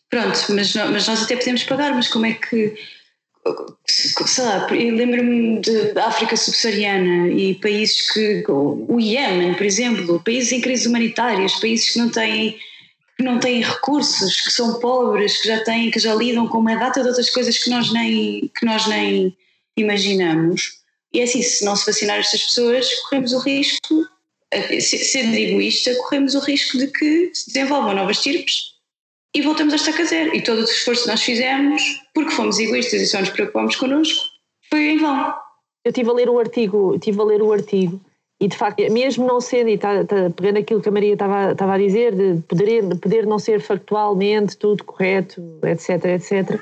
Pronto, mas, mas nós até podemos pagar, mas como é que. Sei lá, lembro-me da África subsaariana e países que. O Iémen, por exemplo, países em crise humanitárias, países que não têm que não têm recursos, que são pobres, que já têm, que já lidam com uma data de outras coisas que nós nem, que nós nem imaginamos. E é assim, se não se vacinar estas pessoas, corremos o risco, sendo egoísta, corremos o risco de que se desenvolvam novas tirpes e voltamos a estaca zero. E todo o esforço que nós fizemos, porque fomos egoístas e só nos preocupamos connosco, foi em vão. Eu estive a ler o artigo, tive a ler o artigo e de facto, mesmo não sendo, e está, está, pegando aquilo que a Maria estava, estava a dizer, de poder, de poder não ser factualmente tudo correto, etc, etc,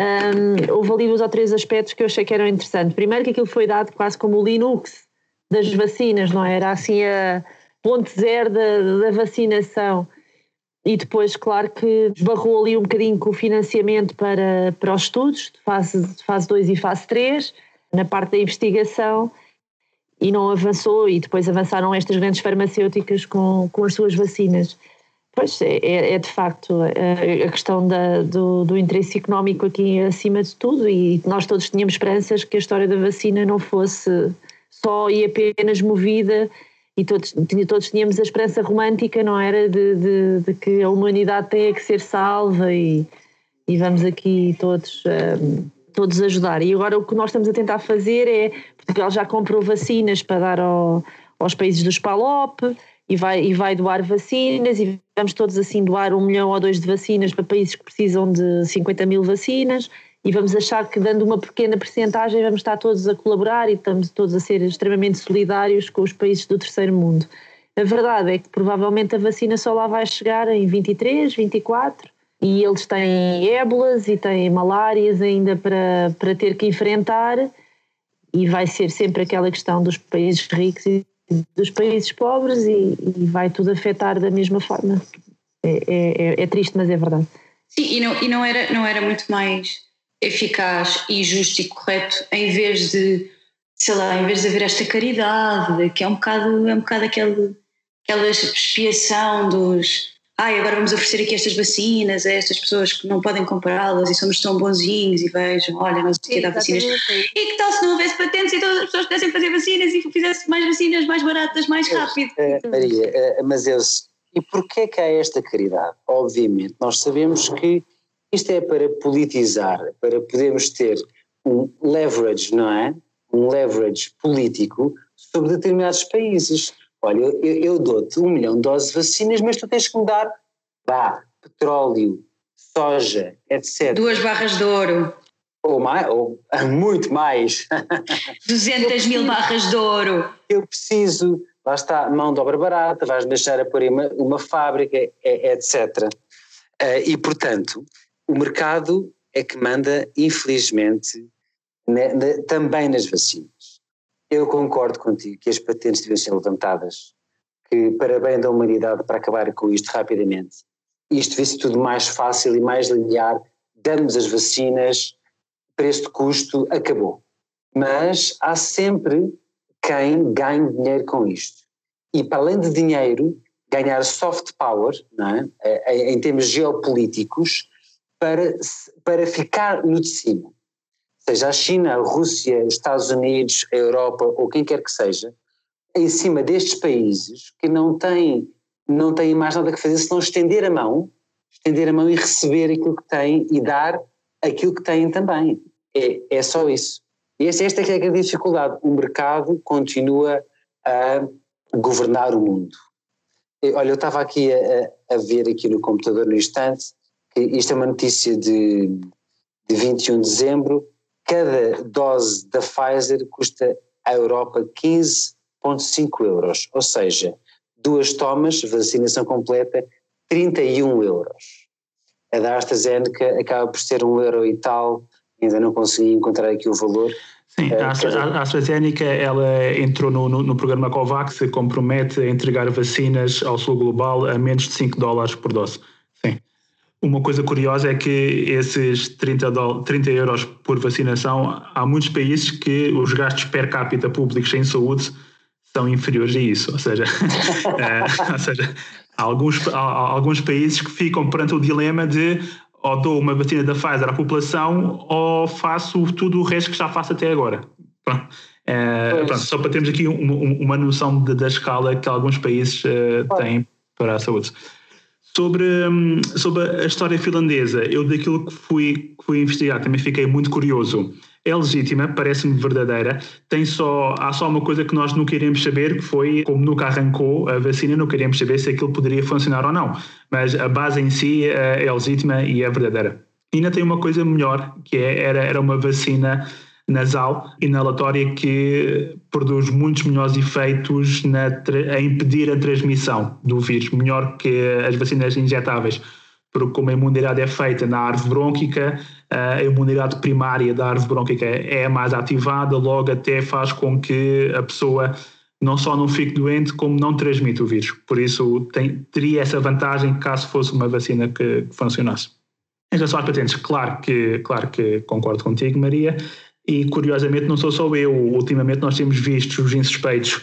um, houve ali dois ou três aspectos que eu achei que eram interessantes. Primeiro, que aquilo foi dado quase como o Linux das vacinas, não é? Era assim a ponte zero da, da vacinação. E depois, claro que esbarrou ali um bocadinho com o financiamento para, para os estudos, de fase, de fase 2 e fase 3, na parte da investigação e não avançou, e depois avançaram estas grandes farmacêuticas com, com as suas vacinas. Pois é, é, é de facto a, a questão da, do, do, interesse económico aqui acima de tudo, e nós todos tínhamos esperanças que a história da vacina não fosse só e apenas movida, e todos, todos tínhamos a esperança romântica, não era? De, de, de que a humanidade tenha que ser salva e, e vamos aqui todos. Um, todos ajudar. E agora o que nós estamos a tentar fazer é Portugal já comprou vacinas para dar ao, aos países dos PALOP e vai, e vai doar vacinas e vamos todos assim doar um milhão ou dois de vacinas para países que precisam de 50 mil vacinas e vamos achar que dando uma pequena percentagem vamos estar todos a colaborar e estamos todos a ser extremamente solidários com os países do terceiro mundo. A verdade é que provavelmente a vacina só lá vai chegar em 23, 24 e eles têm ébolas e têm malárias ainda para, para ter que enfrentar e vai ser sempre aquela questão dos países ricos e dos países pobres e, e vai tudo afetar da mesma forma. É, é, é, triste, mas é verdade. Sim, e não, e não, era, não era muito mais eficaz e justo e correto em vez de, sei lá, em vez de haver esta caridade, que é um bocado, é um bocado aquele, aquela expiação dos ai, agora vamos oferecer aqui estas vacinas a estas pessoas que não podem comprá-las e somos tão bonzinhos e vejam, olha, não sei o que dá vacinas. E que tal se não houvesse patentes e todas as pessoas pudessem fazer vacinas e fizesse mais vacinas mais baratas, mais rápido? É, Maria, é, mas eu, e porquê que há esta caridade? Obviamente, nós sabemos que isto é para politizar, para podermos ter um leverage, não é? Um leverage político sobre determinados países. Olha, eu, eu dou-te um milhão de doses de vacinas, mas tu tens que me dar vá, petróleo, soja, etc. Duas barras de ouro. Ou, mais, ou muito mais. 200 mil barras de ouro. Eu preciso, lá está, mão de obra barata, vais deixar a pôr uma, uma fábrica, etc. Uh, e, portanto, o mercado é que manda, infelizmente, também nas vacinas. Eu concordo contigo que as patentes devem ser levantadas, que para bem da humanidade, para acabar com isto rapidamente, isto ser tudo mais fácil e mais linear, damos as vacinas, preço de custo, acabou. Mas há sempre quem ganhe dinheiro com isto. E para além de dinheiro, ganhar soft power, é? em termos geopolíticos, para, para ficar no de cima seja a China, a Rússia, os Estados Unidos, a Europa ou quem quer que seja, em cima destes países que não têm, não têm mais nada que fazer senão estender a mão, estender a mão e receber aquilo que têm e dar aquilo que têm também. É, é só isso. E esta, esta é é a grande dificuldade. O mercado continua a governar o mundo. Olha, eu estava aqui a, a ver aqui no computador no instante que isto é uma notícia de de 21 de dezembro, cada dose da Pfizer custa à Europa 15,5 euros, ou seja, duas tomas, vacinação completa, 31 euros. A da AstraZeneca acaba por ser um euro e tal, ainda não consegui encontrar aqui o valor. Sim, a, Astra, a AstraZeneca ela entrou no, no, no, programa COVAX e compromete a entregar vacinas ao sul global a menos de 5 dólares por dose. Uma coisa curiosa é que esses 30, 30 euros por vacinação, há muitos países que os gastos per capita públicos em saúde são inferiores a isso, ou seja, é, ou seja há, alguns, há, há alguns países que ficam perante o dilema de ou dou uma vacina da Pfizer à população ou faço tudo o resto que já faço até agora. Pronto. É, pronto, só para termos aqui uma, uma noção de, da escala que alguns países uh, têm para a saúde. Sobre, hum, sobre a história finlandesa, eu daquilo que fui, que fui investigar também fiquei muito curioso é legítima, parece-me verdadeira. Tem só, há só uma coisa que nós não queremos saber, que foi, como nunca arrancou a vacina, não queremos saber se aquilo poderia funcionar ou não. Mas a base em si é, é legítima e é verdadeira. E ainda tem uma coisa melhor, que é, era, era uma vacina nasal, inalatória, que produz muitos melhores efeitos na, a impedir a transmissão do vírus, melhor que as vacinas injetáveis porque como a imunidade é feita na árvore brônquica, a imunidade primária da árvore brônquica é mais ativada, logo até faz com que a pessoa não só não fique doente, como não transmite o vírus. Por isso tem, teria essa vantagem caso fosse uma vacina que, que funcionasse. Em relação às patentes, claro que, claro que concordo contigo, Maria, e curiosamente não sou só eu. Ultimamente nós temos visto os insuspeitos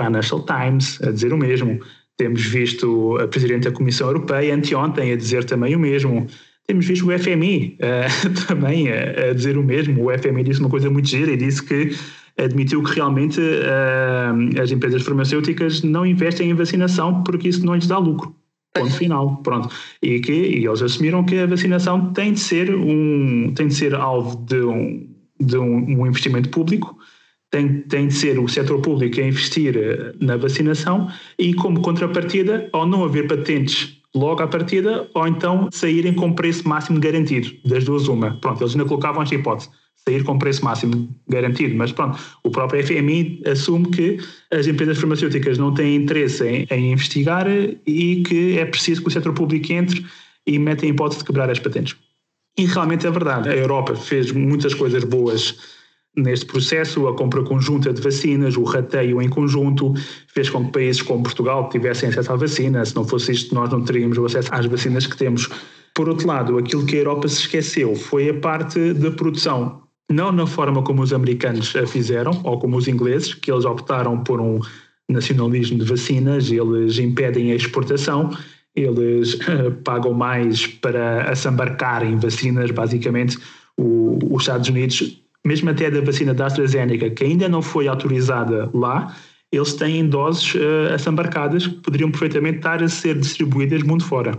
Financial Times a dizer o mesmo. Temos visto a Presidente da Comissão Europeia anteontem a dizer também o mesmo. Temos visto o FMI uh, eh, também a, a, dizer o mesmo. O FMI disse uma coisa muito gira e disse que admitiu que realmente uh, as empresas farmacêuticas não investem em vacinação porque isso não lhes dá lucro. Ponto final, pronto. E que e eles assumiram que a vacinação tem de ser um tem de ser alvo de um, de um, um investimento público tem, tem de ser o setor público a investir eh, na vacinação e, como contrapartida, ao não haver patentes logo à partida, ou então saírem com preço máximo garantido, das duas uma. Pronto, eles ainda colocavam esta hipótese, sair com preço máximo garantido, mas pronto, o próprio FMI assume que as empresas farmacêuticas não têm interesse em, em investigar e que é preciso que o setor público entre e mete a hipótese de quebrar as patentes. E realmente é verdade, a Europa fez muitas coisas boas neste processo, a compra conjunta de vacinas, o rateio em conjunto, fez com que países como Portugal tivessem acesso à vacina. Se não fosse isto, nós não teríamos o acesso às vacinas que temos. Por outro lado, aquilo que a Europa se esqueceu foi a parte da produção. Não na forma como os americanos a fizeram, ou como os ingleses, que eles optaram por um nacionalismo de vacinas, eles impedem a exportação, eles uh, pagam mais para assambarcar em vacinas, basicamente. O, os Estados Unidos mesmo até da vacina da AstraZeneca, que ainda não foi autorizada lá, eles têm doses uh, assambarcadas que poderiam perfeitamente estar a ser distribuídas mundo fora.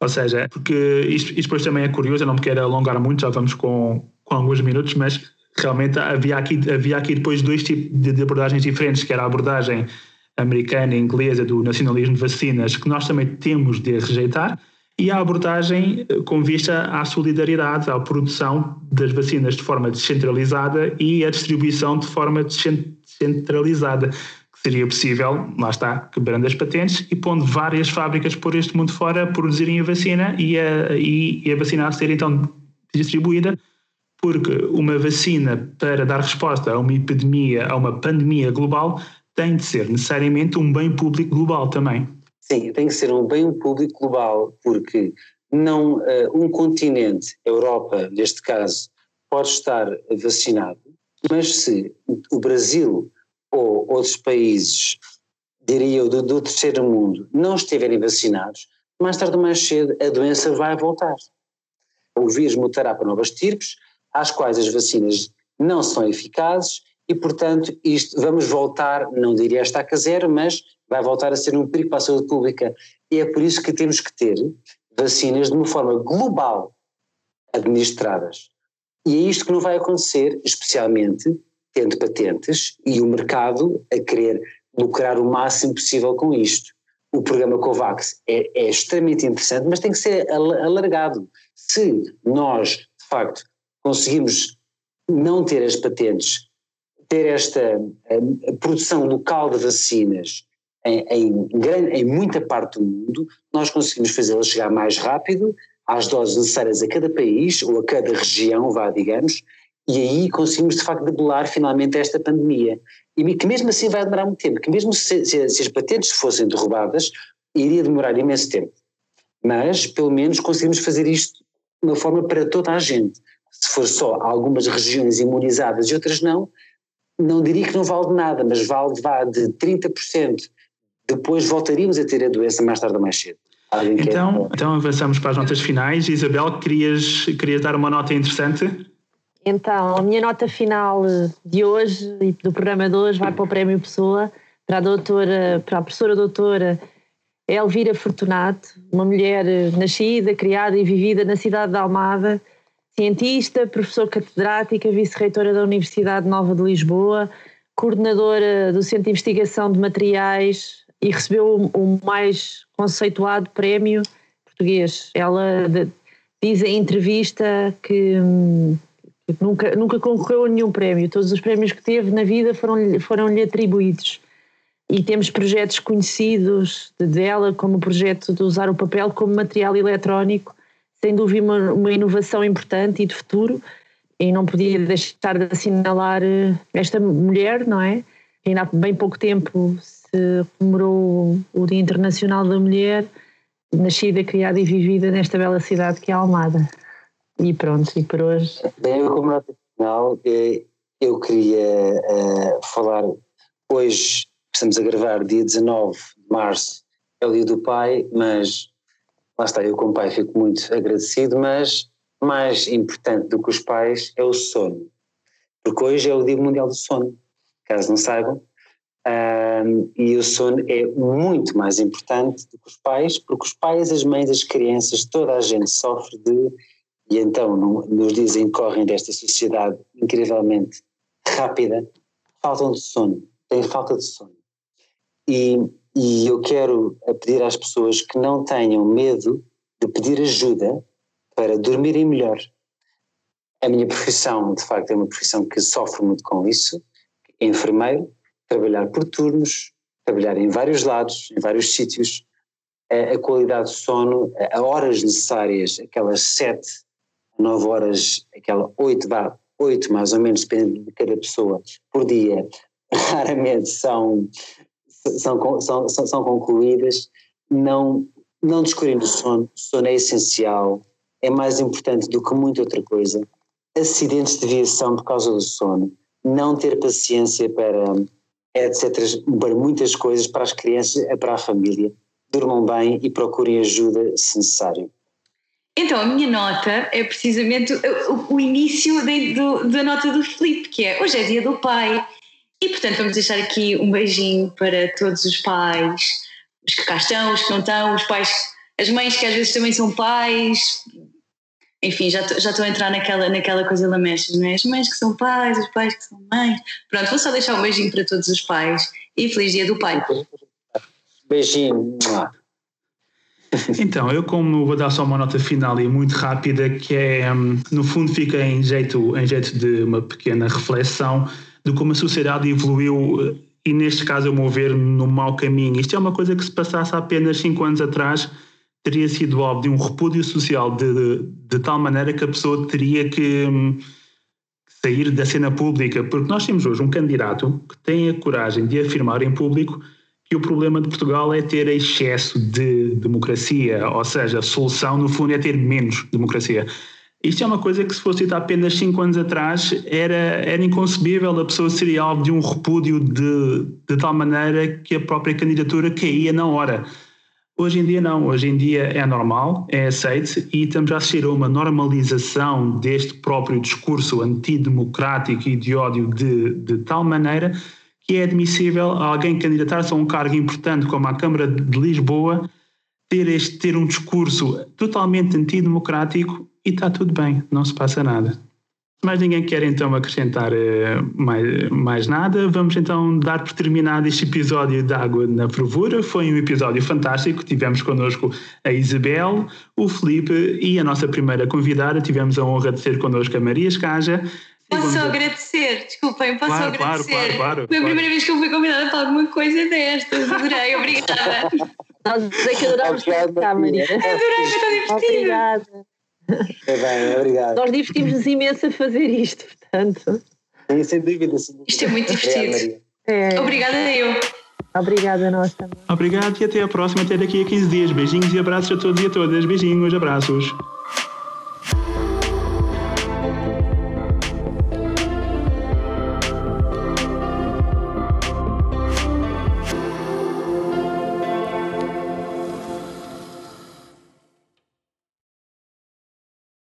Ou seja, porque isto, isto depois também é curioso, eu não me quero alongar muito, já vamos com, com alguns minutos, mas realmente havia aqui, havia aqui depois dois tipos de, de abordagens diferentes, que era a abordagem americana e inglesa do nacionalismo de vacinas, que nós também temos de rejeitar, e a abordagem eh, com vista à solidariedade, à produção das vacinas de forma descentralizada e à distribuição de forma descentralizada, que seria possível, lá está, quebrando as patentes e pondo várias fábricas por este mundo fora a produzirem a vacina e a, e, e a vacina a ser então distribuída, porque uma vacina para dar resposta a uma epidemia, a uma pandemia global, tem de ser necessariamente um bem público global também. Sim, tem que ser um bem público global, porque não uh, um continente, Europa neste caso, pode estar vacinado, mas se o Brasil ou outros países, diria eu, do, do terceiro mundo, não estiverem vacinados, mais tarde ou mais cedo a doença vai voltar. O vírus mutará para novas tipos, às quais as vacinas não são eficazes e, portanto, isto vamos voltar, não diria a estaca zero, mas vai voltar a ser um perigo para a saúde pública. E é por isso que temos que ter vacinas de uma forma global administradas. E é isto que não vai acontecer, especialmente tendo patentes e o mercado a querer lucrar o máximo possível com isto. O programa COVAX é, é extremamente interessante, mas tem que ser alargado. Se nós, de facto conseguimos não ter as patentes, ter esta produção local de vacinas em, em, grande, em muita parte do mundo, nós conseguimos fazê-la chegar mais rápido às doses necessárias a cada país ou a cada região, vá, digamos, e aí conseguimos de facto debelar finalmente esta pandemia. E que mesmo assim vai demorar muito tempo, que mesmo se, se, se as patentes fossem derrubadas, iria demorar imenso tempo. Mas, pelo menos, conseguimos fazer isto de uma forma para toda a gente. Se for só algumas regiões imunizadas e outras não, não diria que não vale de nada, mas vale vá de 30%. Depois voltaríamos a ter a doença mais tarde ou mais cedo. Então, então avançamos para as notas finais. Isabel, querias, querias dar uma nota interessante? Então, a minha nota final de hoje e do programa de hoje vai para o Prémio Pessoa, para a doutora, para a professora doutora Elvira Fortunato, uma mulher nascida, criada e vivida na cidade de Almada, cientista, professora catedrática, vice-reitora da Universidade Nova de Lisboa, coordenadora do Centro de Investigação de Materiais e recebeu o mais conceituado prémio português. Ela diz em entrevista que, que nunca, nunca concorreu a nenhum prémio, todos os prémios que teve na vida foram-lhe foram atribuídos. E temos projetos conhecidos dela, como o projeto de usar o papel como material eletrónico, sem dúvida uma, uma inovação importante e de futuro, e não podia deixar de assinalar eh, esta mulher, não é? Ainda há bem pouco tempo se comemorou o Dia Internacional da Mulher, nascida, criada e vivida nesta bela cidade que é Almada. E pronto, e por hoje. Bem, como nota final, eh, eu queria uh, falar hoje, estamos a gravar dia 19 de março, é o dia do pai, mas lá está, eu como pai fico muito agradecido, mas mais importante do que os pais é o sono. Porque hoje é o Dia Mundial do Sono. Caso não saibam, um, e o sono é muito mais importante do que os pais, porque os pais, as mães, as crianças, toda a gente sofre de, e então nos dizem correm desta sociedade incrivelmente rápida, faltam de sono, têm falta de sono. E, e eu quero pedir às pessoas que não tenham medo de pedir ajuda para dormirem melhor. A minha profissão, de facto, é uma profissão que sofre muito com isso, enfermeiro, trabalhar por turnos, trabalhar em vários lados, em vários sítios, a, a qualidade de sono, a, a, horas necessárias, aquelas sete, nove horas, aquela oito, vá, oito mais ou menos, dependendo de cada pessoa, por dia, raramente são, são, são, são, são concluídas, não, não descobrindo o sono, o sono é essencial, é mais importante do que muita outra coisa. Acidentes de viação por causa do sono, não ter paciência para etc. Para muitas coisas, para as crianças, e para a família. Durmam bem e procurem ajuda se necessário. Então, a minha nota é precisamente o, o início de, do, da nota do Felipe, que é hoje é dia do pai. E, portanto, vamos deixar aqui um beijinho para todos os pais, os que cá estão, os que não estão, os pais, as mães que às vezes também são pais, enfim, já já estou a entrar naquela, naquela coisa lamechas, não é? As mães que são pais, os pais que são mães. Pronto, vou só deixar um beijinho para todos os pais e feliz dia do pai. Beijinho. Então, eu como vou dar só uma nota final e muito rápida, que é, hum, no fundo fica em jeito, em jeito de uma pequena reflexão de como a sociedade evoluiu e neste caso, eu mover no mau caminho. Isto é uma coisa que se passasse apenas cinco anos atrás, teria sido alvo de um repúdio social de, de, de tal maneira que a pessoa teria que hum, sair da cena pública, porque nós temos hoje um candidato que tem a coragem de afirmar em público que o problema de Portugal é ter excesso de democracia, ou seja, a solução no fundo é ter menos democracia. Isto é uma coisa que se fosse dito apenas cinco anos atrás era, era inconcebível, a pessoa seria alvo de um repúdio de, de tal maneira que a própria candidatura caía na hora. Hoje em dia não, hoje em dia é normal, é aceite e estamos a assistir a uma normalização deste próprio discurso antidemocrático e de ódio de, de tal maneira que é admissível alguém candidatar-se a um cargo importante como a Câmara de Lisboa ter, este, ter um discurso totalmente antidemocrático e está tudo bem, não se passa nada. mais ninguém quer então acrescentar uh, mais, mais nada, vamos então dar por terminado este episódio de Água na Fervura. Foi um episódio fantástico. Tivemos connosco a Isabel, o Felipe e a nossa primeira convidada. Tivemos a honra de ter connosco a Maria Escaja. Posso só agradecer, desculpem, posso claro, agradecer. Claro, claro, Foi a primeira vez que eu fui convidada para alguma coisa destas. Adorei, obrigada. Nós é que adorámos cá, Maria. Adorei, foi divertido. Obrigada. É bem, obrigado. Nós divertimos-nos imenso a fazer isto, portanto. Sim, sem dúvida. Sem dúvida. Isto é muito divertido. É. Obrigada eu. Obrigada a nós também. Obrigado e até a próxima, até daqui a 15 dias. Beijinhos e abraços a todos e a todas. Beijinhos, abraços.